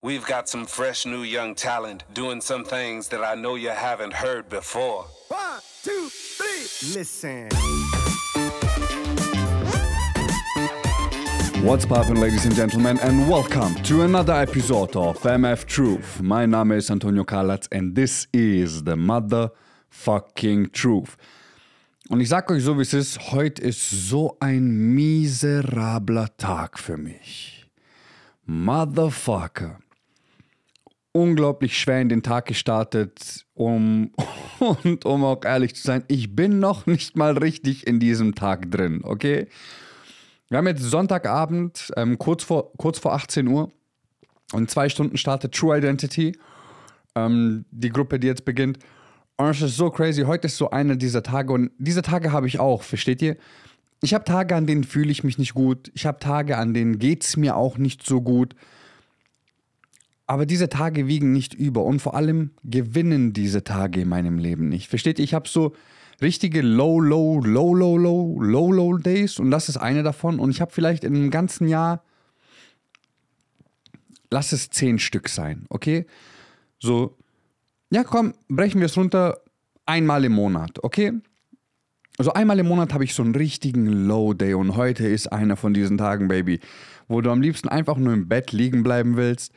We've got some fresh new young talent doing some things that I know you haven't heard before. One, two, three. Listen. What's poppin', ladies and gentlemen, and welcome to another episode of MF Truth. My Name is Antonio Kalatz and this is the motherfucking truth. Und ich sag euch so, wie es ist, heute ist so ein miserabler Tag für mich. Motherfucker. Unglaublich schwer in den Tag gestartet, um, und um auch ehrlich zu sein, ich bin noch nicht mal richtig in diesem Tag drin, okay? Wir haben jetzt Sonntagabend, ähm, kurz, vor, kurz vor 18 Uhr. Und zwei Stunden startet True Identity, ähm, die Gruppe, die jetzt beginnt. Und es ist so crazy. Heute ist so einer dieser Tage. Und diese Tage habe ich auch, versteht ihr? Ich habe Tage, an denen fühle ich mich nicht gut. Ich habe Tage, an denen geht es mir auch nicht so gut. Aber diese Tage wiegen nicht über. Und vor allem gewinnen diese Tage in meinem Leben nicht. Versteht ihr? Ich habe so richtige Low, Low, Low, Low, Low, Low, Low Days und das ist eine davon. Und ich habe vielleicht in einem ganzen Jahr, lass es zehn Stück sein, okay? So, ja komm, brechen wir es runter, einmal im Monat, okay? Also einmal im Monat habe ich so einen richtigen Low Day und heute ist einer von diesen Tagen, Baby, wo du am liebsten einfach nur im Bett liegen bleiben willst,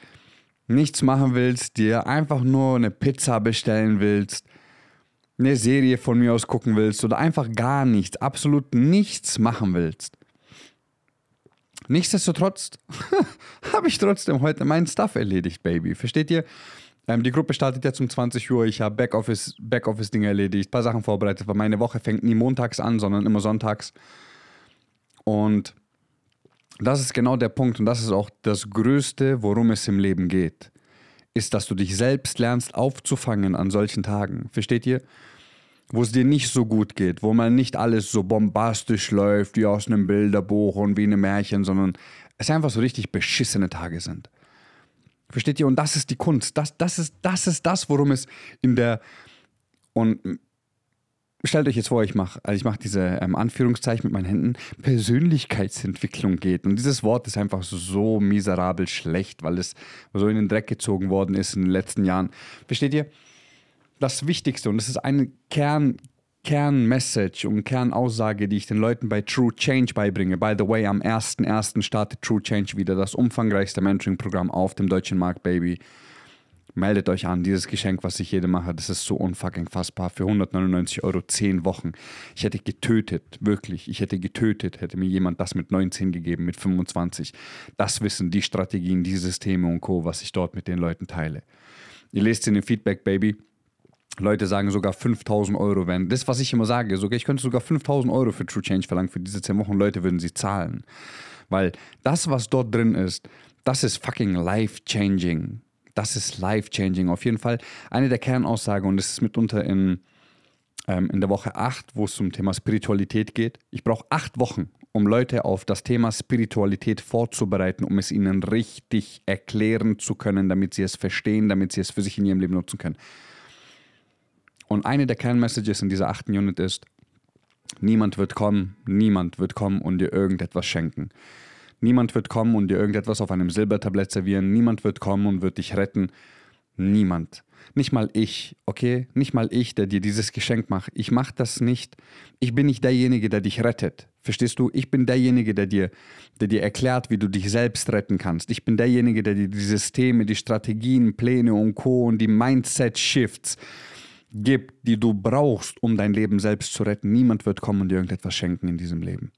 nichts machen willst, dir einfach nur eine Pizza bestellen willst eine Serie von mir aus gucken willst oder einfach gar nichts, absolut nichts machen willst. Nichtsdestotrotz habe ich trotzdem heute meinen Stuff erledigt, Baby. Versteht ihr? Ähm, die Gruppe startet jetzt um 20 Uhr. Ich habe Backoffice-Dinge Backoffice erledigt, ein paar Sachen vorbereitet, weil meine Woche fängt nie montags an, sondern immer sonntags. Und das ist genau der Punkt und das ist auch das Größte, worum es im Leben geht. Ist, dass du dich selbst lernst aufzufangen an solchen Tagen. Versteht ihr? wo es dir nicht so gut geht, wo man nicht alles so bombastisch läuft wie aus einem Bilderbuch und wie in einem Märchen, sondern es einfach so richtig beschissene Tage sind. Versteht ihr? Und das ist die Kunst. Das, das, ist, das ist das, worum es in der. Und stellt euch jetzt vor, ich mache also ich diese ähm, Anführungszeichen mit meinen Händen, Persönlichkeitsentwicklung geht. Und dieses Wort ist einfach so miserabel schlecht, weil es so in den Dreck gezogen worden ist in den letzten Jahren. Versteht ihr? das Wichtigste und das ist eine Kern, Kernmessage und Kernaussage, die ich den Leuten bei True Change beibringe. By the way, am 1.1. startet True Change wieder, das umfangreichste Mentoring-Programm auf dem deutschen Markt, Baby. Meldet euch an, dieses Geschenk, was ich jedem mache, das ist so unfucking fassbar. Für 199 Euro 10 Wochen. Ich hätte getötet, wirklich. Ich hätte getötet, hätte mir jemand das mit 19 gegeben, mit 25. Das Wissen, die Strategien, die Systeme und Co., was ich dort mit den Leuten teile. Ihr lest in dem Feedback, Baby. Leute sagen sogar 5000 Euro, wenn. Das, was ich immer sage, okay, ich könnte sogar 5000 Euro für True Change verlangen für diese 10 Wochen. Leute würden sie zahlen. Weil das, was dort drin ist, das ist fucking life-changing. Das ist life-changing. Auf jeden Fall eine der Kernaussagen, und das ist mitunter in, ähm, in der Woche 8, wo es zum Thema Spiritualität geht. Ich brauche acht Wochen, um Leute auf das Thema Spiritualität vorzubereiten, um es ihnen richtig erklären zu können, damit sie es verstehen, damit sie es für sich in ihrem Leben nutzen können. Und eine der Kernmessages in dieser achten Unit ist, niemand wird kommen, niemand wird kommen und dir irgendetwas schenken. Niemand wird kommen und dir irgendetwas auf einem Silbertablett servieren. Niemand wird kommen und wird dich retten. Niemand. Nicht mal ich, okay? Nicht mal ich, der dir dieses Geschenk macht. Ich mache das nicht. Ich bin nicht derjenige, der dich rettet. Verstehst du? Ich bin derjenige, der dir, der dir erklärt, wie du dich selbst retten kannst. Ich bin derjenige, der dir die Systeme, die Strategien, Pläne und Co. und die Mindset-Shifts gibt, die du brauchst, um dein Leben selbst zu retten. Niemand wird kommen und dir irgendetwas schenken in diesem Leben.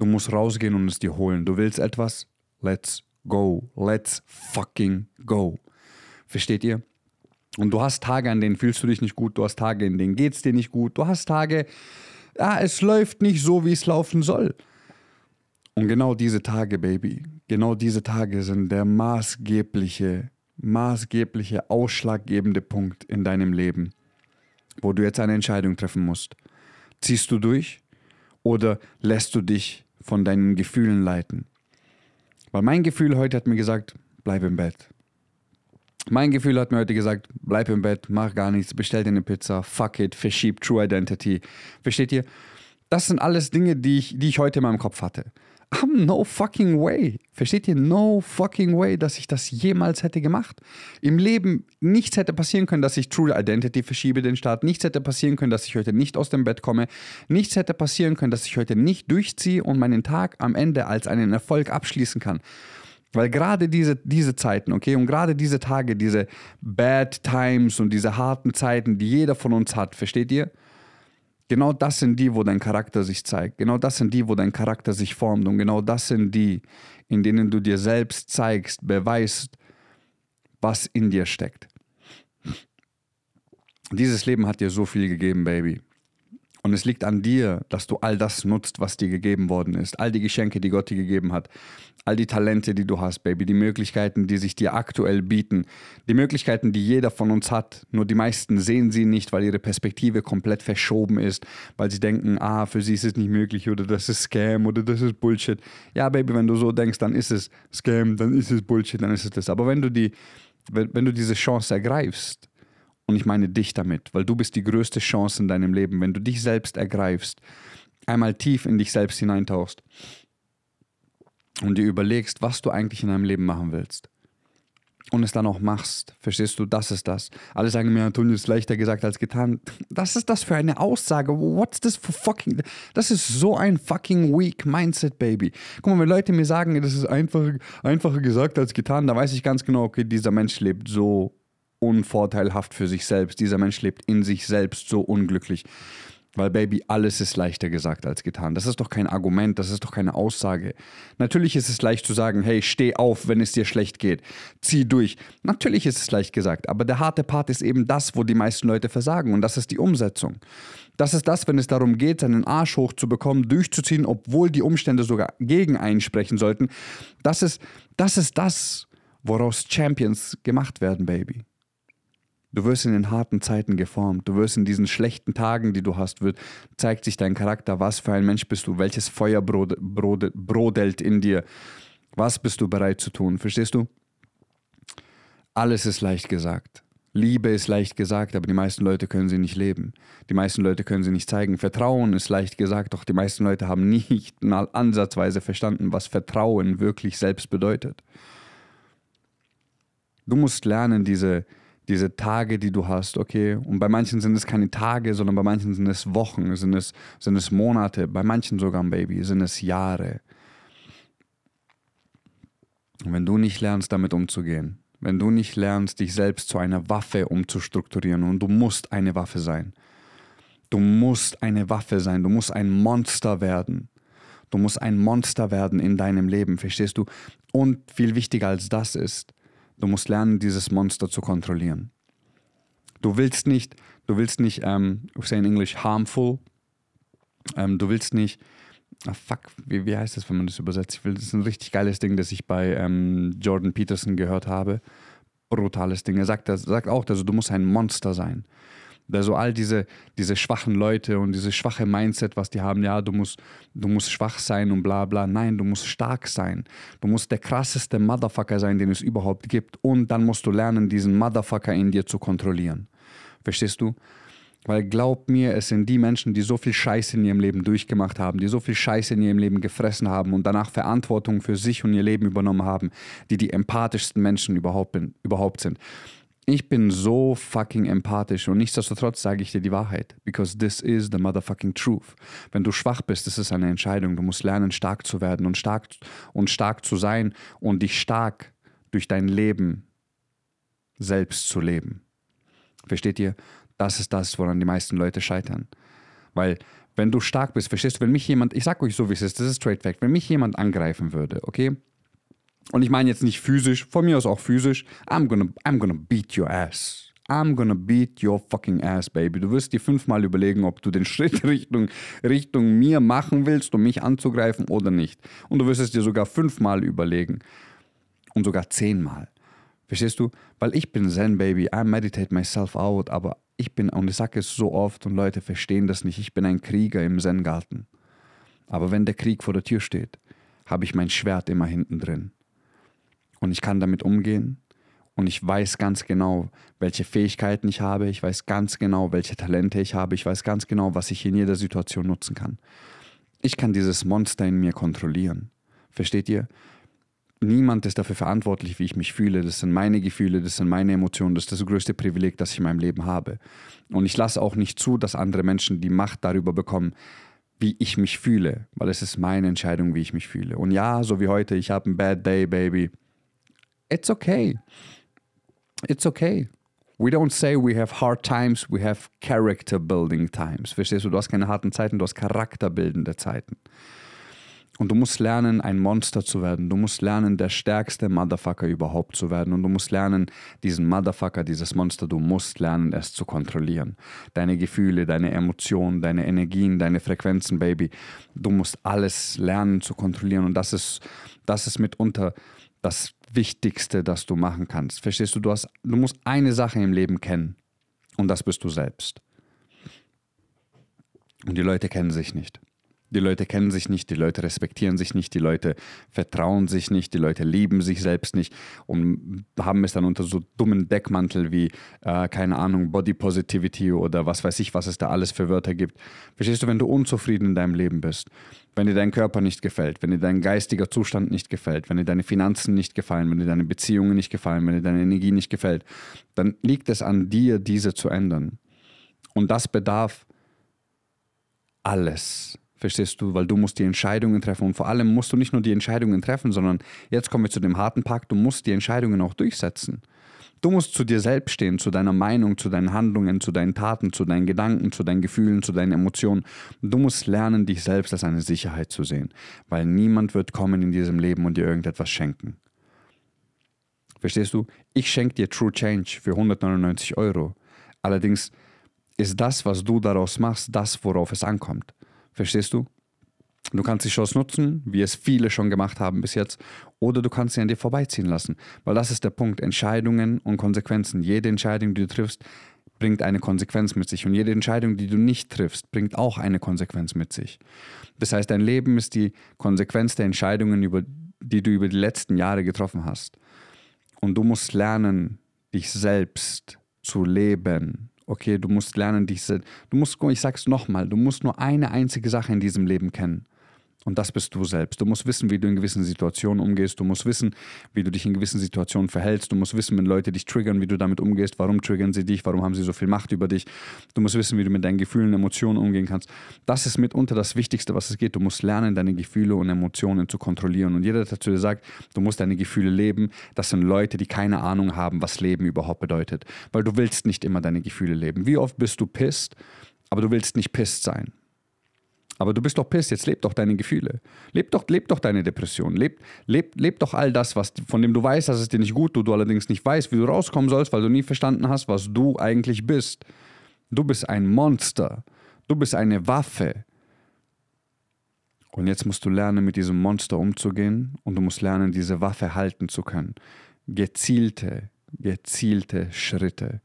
Du musst rausgehen und es dir holen. Du willst etwas? Let's go. Let's fucking go. Versteht ihr? Und du hast Tage, an denen fühlst du dich nicht gut, du hast Tage, in denen geht es dir nicht gut, du hast Tage, ja, es läuft nicht so, wie es laufen soll. Und genau diese Tage, Baby, genau diese Tage sind der maßgebliche maßgebliche, ausschlaggebende Punkt in deinem Leben, wo du jetzt eine Entscheidung treffen musst. Ziehst du durch oder lässt du dich von deinen Gefühlen leiten? Weil mein Gefühl heute hat mir gesagt, bleib im Bett. Mein Gefühl hat mir heute gesagt, bleib im Bett, mach gar nichts, bestell dir eine Pizza, fuck it, verschieb True Identity. Versteht ihr? Das sind alles Dinge, die ich, die ich heute in meinem Kopf hatte. I'm no fucking way. Versteht ihr? No fucking way, dass ich das jemals hätte gemacht. Im Leben nichts hätte passieren können, dass ich True Identity verschiebe den Start. Nichts hätte passieren können, dass ich heute nicht aus dem Bett komme. Nichts hätte passieren können, dass ich heute nicht durchziehe und meinen Tag am Ende als einen Erfolg abschließen kann. Weil gerade diese, diese Zeiten, okay, und gerade diese Tage, diese Bad Times und diese harten Zeiten, die jeder von uns hat, versteht ihr? Genau das sind die, wo dein Charakter sich zeigt. Genau das sind die, wo dein Charakter sich formt. Und genau das sind die, in denen du dir selbst zeigst, beweist, was in dir steckt. Dieses Leben hat dir so viel gegeben, Baby. Und es liegt an dir, dass du all das nutzt, was dir gegeben worden ist. All die Geschenke, die Gott dir gegeben hat. All die Talente, die du hast, Baby. Die Möglichkeiten, die sich dir aktuell bieten. Die Möglichkeiten, die jeder von uns hat. Nur die meisten sehen sie nicht, weil ihre Perspektive komplett verschoben ist. Weil sie denken, ah, für sie ist es nicht möglich oder das ist Scam oder das ist Bullshit. Ja, Baby, wenn du so denkst, dann ist es Scam, dann ist es Bullshit, dann ist es das. Aber wenn du, die, wenn, wenn du diese Chance ergreifst, und ich meine dich damit, weil du bist die größte Chance in deinem Leben, wenn du dich selbst ergreifst, einmal tief in dich selbst hineintauchst und dir überlegst, was du eigentlich in deinem Leben machen willst. Und es dann auch machst, verstehst du, das ist das. Alle sagen mir, Antonio ist leichter gesagt als getan. Was ist das für eine Aussage? What's this for fucking. Das ist so ein fucking weak Mindset, Baby. Guck mal, wenn Leute mir sagen, das ist einfacher, einfacher gesagt als getan, da weiß ich ganz genau, okay, dieser Mensch lebt so unvorteilhaft für sich selbst. Dieser Mensch lebt in sich selbst so unglücklich. Weil Baby, alles ist leichter gesagt als getan. Das ist doch kein Argument, das ist doch keine Aussage. Natürlich ist es leicht zu sagen, hey, steh auf, wenn es dir schlecht geht. Zieh durch. Natürlich ist es leicht gesagt, aber der harte Part ist eben das, wo die meisten Leute versagen und das ist die Umsetzung. Das ist das, wenn es darum geht, seinen Arsch hochzubekommen, durchzuziehen, obwohl die Umstände sogar gegen einsprechen sollten. Das ist das, ist das woraus Champions gemacht werden, Baby. Du wirst in den harten Zeiten geformt. Du wirst in diesen schlechten Tagen, die du hast, wird, zeigt sich dein Charakter. Was für ein Mensch bist du? Welches Feuer brode, brode, brodelt in dir? Was bist du bereit zu tun? Verstehst du? Alles ist leicht gesagt. Liebe ist leicht gesagt, aber die meisten Leute können sie nicht leben. Die meisten Leute können sie nicht zeigen. Vertrauen ist leicht gesagt, doch die meisten Leute haben nicht mal ansatzweise verstanden, was Vertrauen wirklich selbst bedeutet. Du musst lernen, diese, diese Tage, die du hast, okay, und bei manchen sind es keine Tage, sondern bei manchen sind es Wochen, sind es, sind es Monate, bei manchen sogar, Baby, sind es Jahre. Und wenn du nicht lernst, damit umzugehen, wenn du nicht lernst, dich selbst zu einer Waffe umzustrukturieren, und du musst eine Waffe sein, du musst eine Waffe sein, du musst ein Monster werden. Du musst ein Monster werden in deinem Leben, verstehst du? Und viel wichtiger als das ist, Du musst lernen, dieses Monster zu kontrollieren. Du willst nicht, du willst nicht, ähm, say in English, harmful. Ähm, du willst nicht, ah, fuck, wie, wie heißt das, wenn man das übersetzt? Ich will, das ist ein richtig geiles Ding, das ich bei ähm, Jordan Peterson gehört habe. Brutales Ding. Er sagt, er sagt auch, also du musst ein Monster sein. Also all diese, diese schwachen Leute und dieses schwache Mindset, was die haben, ja, du musst, du musst schwach sein und bla bla. Nein, du musst stark sein. Du musst der krasseste Motherfucker sein, den es überhaupt gibt. Und dann musst du lernen, diesen Motherfucker in dir zu kontrollieren. Verstehst du? Weil glaub mir, es sind die Menschen, die so viel Scheiße in ihrem Leben durchgemacht haben, die so viel Scheiße in ihrem Leben gefressen haben und danach Verantwortung für sich und ihr Leben übernommen haben, die die empathischsten Menschen überhaupt, überhaupt sind. Ich bin so fucking empathisch und nichtsdestotrotz sage ich dir die Wahrheit. Because this is the motherfucking truth. Wenn du schwach bist, ist es eine Entscheidung. Du musst lernen, stark zu werden und stark, und stark zu sein und dich stark durch dein Leben selbst zu leben. Versteht ihr? Das ist das, woran die meisten Leute scheitern. Weil wenn du stark bist, verstehst du, wenn mich jemand, ich sag euch so, wie es ist, das ist straight fact, wenn mich jemand angreifen würde, okay, und ich meine jetzt nicht physisch, von mir aus auch physisch. I'm gonna, I'm gonna beat your ass. I'm gonna beat your fucking ass, baby. Du wirst dir fünfmal überlegen, ob du den Schritt Richtung, Richtung mir machen willst, um mich anzugreifen oder nicht. Und du wirst es dir sogar fünfmal überlegen. Und sogar zehnmal. Verstehst du? Weil ich bin Zen, Baby. I meditate myself out. Aber ich bin, und ich sage es so oft und Leute verstehen das nicht, ich bin ein Krieger im Zen-Garten. Aber wenn der Krieg vor der Tür steht, habe ich mein Schwert immer hinten drin und ich kann damit umgehen und ich weiß ganz genau, welche Fähigkeiten ich habe, ich weiß ganz genau, welche Talente ich habe, ich weiß ganz genau, was ich in jeder Situation nutzen kann. Ich kann dieses Monster in mir kontrollieren. Versteht ihr? Niemand ist dafür verantwortlich, wie ich mich fühle. Das sind meine Gefühle, das sind meine Emotionen, das ist das größte Privileg, das ich in meinem Leben habe. Und ich lasse auch nicht zu, dass andere Menschen die Macht darüber bekommen, wie ich mich fühle, weil es ist meine Entscheidung, wie ich mich fühle. Und ja, so wie heute, ich habe einen Bad Day, Baby. It's okay. It's okay. We don't say we have hard times, we have character building times. Verstehst du? Du hast keine harten Zeiten, du hast charakterbildende Zeiten. Und du musst lernen, ein Monster zu werden. Du musst lernen, der stärkste Motherfucker überhaupt zu werden. Und du musst lernen, diesen Motherfucker, dieses Monster, du musst lernen, es zu kontrollieren. Deine Gefühle, deine Emotionen, deine Energien, deine Frequenzen, Baby. Du musst alles lernen zu kontrollieren. Und das ist, das ist mitunter das Wichtigste, das du machen kannst. Verstehst du? Du, hast, du musst eine Sache im Leben kennen. Und das bist du selbst. Und die Leute kennen sich nicht. Die Leute kennen sich nicht, die Leute respektieren sich nicht, die Leute vertrauen sich nicht, die Leute lieben sich selbst nicht und haben es dann unter so dummen Deckmantel wie, äh, keine Ahnung, Body Positivity oder was weiß ich, was es da alles für Wörter gibt. Verstehst du, wenn du unzufrieden in deinem Leben bist, wenn dir dein Körper nicht gefällt, wenn dir dein geistiger Zustand nicht gefällt, wenn dir deine Finanzen nicht gefallen, wenn dir deine Beziehungen nicht gefallen, wenn dir deine Energie nicht gefällt, dann liegt es an dir, diese zu ändern. Und das bedarf alles Verstehst du? Weil du musst die Entscheidungen treffen. Und vor allem musst du nicht nur die Entscheidungen treffen, sondern jetzt kommen wir zu dem harten Pakt, du musst die Entscheidungen auch durchsetzen. Du musst zu dir selbst stehen, zu deiner Meinung, zu deinen Handlungen, zu deinen Taten, zu deinen Gedanken, zu deinen Gefühlen, zu deinen Emotionen. Du musst lernen, dich selbst als eine Sicherheit zu sehen, weil niemand wird kommen in diesem Leben und dir irgendetwas schenken. Verstehst du? Ich schenke dir True Change für 199 Euro. Allerdings ist das, was du daraus machst, das, worauf es ankommt. Verstehst du? Du kannst die Chance nutzen, wie es viele schon gemacht haben bis jetzt, oder du kannst sie an dir vorbeiziehen lassen. Weil das ist der Punkt. Entscheidungen und Konsequenzen. Jede Entscheidung, die du triffst, bringt eine Konsequenz mit sich. Und jede Entscheidung, die du nicht triffst, bringt auch eine Konsequenz mit sich. Das heißt, dein Leben ist die Konsequenz der Entscheidungen, über, die du über die letzten Jahre getroffen hast. Und du musst lernen, dich selbst zu leben okay, du musst lernen, diese, du musst, ich sag's nochmal, du musst nur eine einzige Sache in diesem Leben kennen. Und das bist du selbst. Du musst wissen, wie du in gewissen Situationen umgehst. Du musst wissen, wie du dich in gewissen Situationen verhältst. Du musst wissen, wenn Leute dich triggern, wie du damit umgehst. Warum triggern sie dich? Warum haben sie so viel Macht über dich? Du musst wissen, wie du mit deinen Gefühlen und Emotionen umgehen kannst. Das ist mitunter das Wichtigste, was es geht. Du musst lernen, deine Gefühle und Emotionen zu kontrollieren. Und jeder, der zu dir sagt, du musst deine Gefühle leben, das sind Leute, die keine Ahnung haben, was Leben überhaupt bedeutet. Weil du willst nicht immer deine Gefühle leben. Wie oft bist du pisst, aber du willst nicht pisst sein. Aber du bist doch piss, jetzt leb doch deine Gefühle. Leb doch, leb doch deine Depression. Leb, leb, leb doch all das, was, von dem du weißt, dass es dir nicht gut tut, du allerdings nicht weißt, wie du rauskommen sollst, weil du nie verstanden hast, was du eigentlich bist. Du bist ein Monster. Du bist eine Waffe. Und jetzt musst du lernen, mit diesem Monster umzugehen und du musst lernen, diese Waffe halten zu können. Gezielte, gezielte Schritte,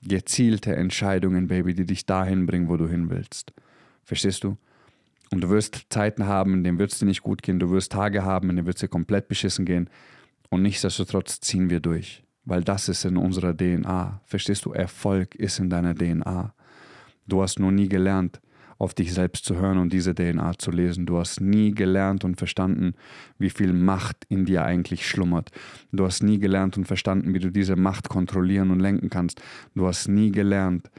gezielte Entscheidungen, Baby, die dich dahin bringen, wo du hin willst. Verstehst du? Und du wirst Zeiten haben, in denen wird es dir nicht gut gehen. Du wirst Tage haben, in denen wird es dir komplett beschissen gehen. Und nichtsdestotrotz ziehen wir durch. Weil das ist in unserer DNA. Verstehst du? Erfolg ist in deiner DNA. Du hast nur nie gelernt, auf dich selbst zu hören und diese DNA zu lesen. Du hast nie gelernt und verstanden, wie viel Macht in dir eigentlich schlummert. Du hast nie gelernt und verstanden, wie du diese Macht kontrollieren und lenken kannst. Du hast nie gelernt,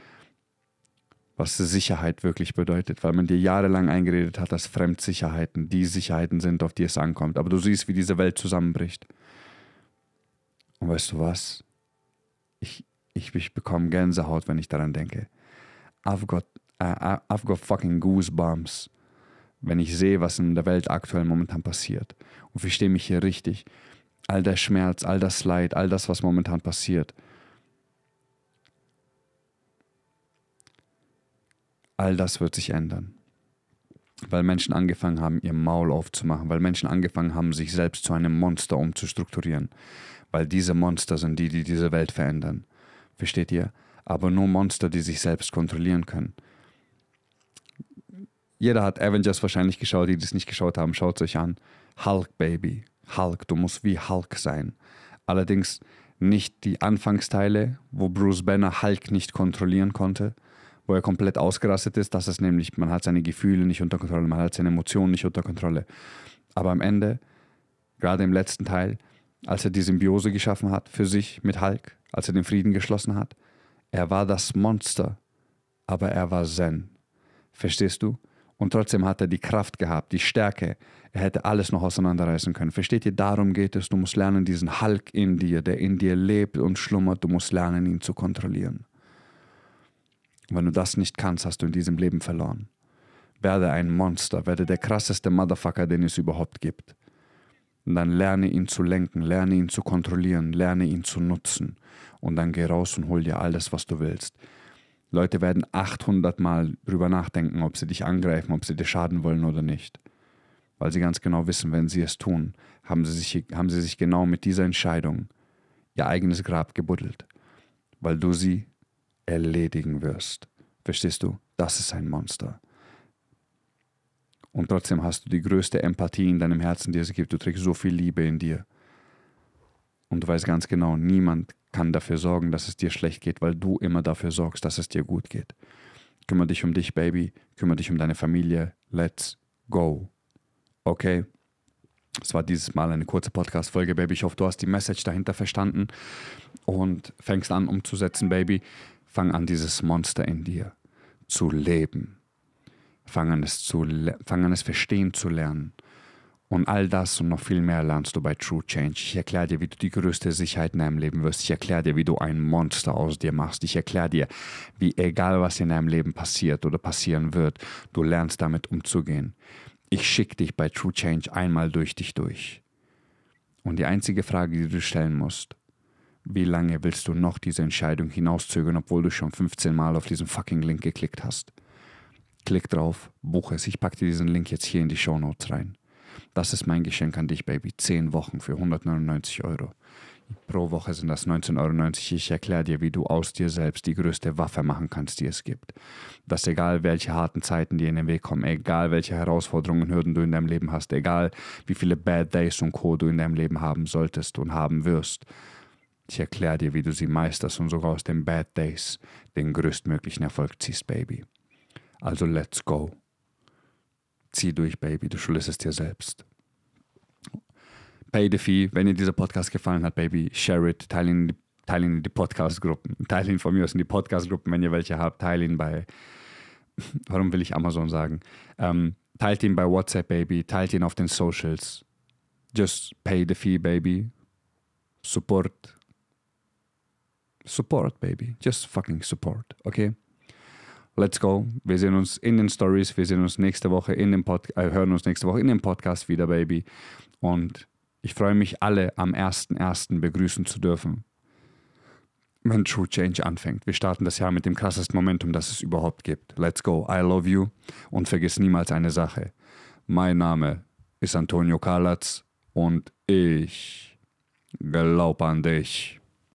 was Sicherheit wirklich bedeutet, weil man dir jahrelang eingeredet hat, dass Fremdsicherheiten die Sicherheiten sind, auf die es ankommt. Aber du siehst, wie diese Welt zusammenbricht. Und weißt du was? Ich, ich, ich bekomme Gänsehaut, wenn ich daran denke. I've got, uh, I've got fucking goosebumps, wenn ich sehe, was in der Welt aktuell momentan passiert. Und verstehe mich hier richtig. All der Schmerz, all das Leid, all das, was momentan passiert – All das wird sich ändern. Weil Menschen angefangen haben, ihr Maul aufzumachen, weil Menschen angefangen haben, sich selbst zu einem Monster umzustrukturieren. Weil diese Monster sind die, die diese Welt verändern. Versteht ihr? Aber nur Monster, die sich selbst kontrollieren können. Jeder hat Avengers wahrscheinlich geschaut, die das nicht geschaut haben, schaut es euch an. Hulk, Baby. Hulk, du musst wie Hulk sein. Allerdings nicht die Anfangsteile, wo Bruce Banner Hulk nicht kontrollieren konnte, wo er komplett ausgerastet ist. Das ist nämlich, man hat seine Gefühle nicht unter Kontrolle, man hat seine Emotionen nicht unter Kontrolle. Aber am Ende Gerade im letzten Teil, als er die Symbiose geschaffen hat für sich mit Hulk, als er den Frieden geschlossen hat. Er war das Monster, aber er war Zen. Verstehst du? Und trotzdem hat er die Kraft gehabt, die Stärke. Er hätte alles noch auseinanderreißen können. Versteht ihr? Darum geht es. Du musst lernen, diesen Hulk in dir, der in dir lebt und schlummert, du musst lernen, ihn zu kontrollieren. Wenn du das nicht kannst, hast du in diesem Leben verloren. Werde ein Monster, werde der krasseste Motherfucker, den es überhaupt gibt. Und dann lerne ihn zu lenken, lerne ihn zu kontrollieren, lerne ihn zu nutzen. Und dann geh raus und hol dir alles, was du willst. Leute werden 800 Mal drüber nachdenken, ob sie dich angreifen, ob sie dir schaden wollen oder nicht. Weil sie ganz genau wissen, wenn sie es tun, haben sie sich, haben sie sich genau mit dieser Entscheidung ihr eigenes Grab gebuddelt. Weil du sie erledigen wirst. Verstehst du? Das ist ein Monster. Und trotzdem hast du die größte Empathie in deinem Herzen, die es gibt. Du trägst so viel Liebe in dir. Und du weißt ganz genau, niemand kann dafür sorgen, dass es dir schlecht geht, weil du immer dafür sorgst, dass es dir gut geht. Kümmere dich um dich, Baby. Kümmere dich um deine Familie. Let's go. Okay? Es war dieses Mal eine kurze Podcast-Folge, Baby. Ich hoffe, du hast die Message dahinter verstanden und fängst an umzusetzen, Baby. Fang an, dieses Monster in dir zu leben. Fang an, es, zu, fang an, es verstehen zu lernen. Und all das und noch viel mehr lernst du bei True Change. Ich erkläre dir, wie du die größte Sicherheit in deinem Leben wirst. Ich erkläre dir, wie du ein Monster aus dir machst. Ich erkläre dir, wie egal was in deinem Leben passiert oder passieren wird, du lernst damit umzugehen. Ich schicke dich bei True Change einmal durch dich durch. Und die einzige Frage, die du stellen musst, wie lange willst du noch diese Entscheidung hinauszögern, obwohl du schon 15 Mal auf diesen fucking Link geklickt hast? Klick drauf, buche es. Ich packe dir diesen Link jetzt hier in die Show Notes rein. Das ist mein Geschenk an dich, Baby. Zehn Wochen für 199 Euro. Pro Woche sind das 19,90 Euro. Ich erkläre dir, wie du aus dir selbst die größte Waffe machen kannst, die es gibt. Dass egal welche harten Zeiten dir in den Weg kommen, egal welche Herausforderungen und Hürden du in deinem Leben hast, egal wie viele Bad Days und Co. du in deinem Leben haben solltest und haben wirst, ich erkläre dir, wie du sie meisterst und sogar aus den Bad Days den größtmöglichen Erfolg ziehst, Baby. Also let's go. Zieh durch, Baby, du schuldest es dir selbst. Pay the fee. Wenn dir dieser Podcast gefallen hat, Baby, share it, teile ihn, teile ihn in die Podcast-Gruppen. Teile ihn von mir aus in die Podcast-Gruppen, wenn ihr welche habt. Teile ihn bei, warum will ich Amazon sagen? Ähm, teilt ihn bei WhatsApp, Baby. Teilt ihn auf den Socials. Just pay the fee, Baby. Support. Support, Baby. Just fucking support, okay? Let's go. Wir sehen uns in den Stories. Wir sehen uns nächste Woche in dem Pod äh, hören uns nächste Woche in dem Podcast wieder, Baby. Und ich freue mich, alle am 1.1. begrüßen zu dürfen, wenn True Change anfängt. Wir starten das Jahr mit dem krassesten Momentum, das es überhaupt gibt. Let's go. I love you. Und vergiss niemals eine Sache. Mein Name ist Antonio Kalatz und ich glaube an dich.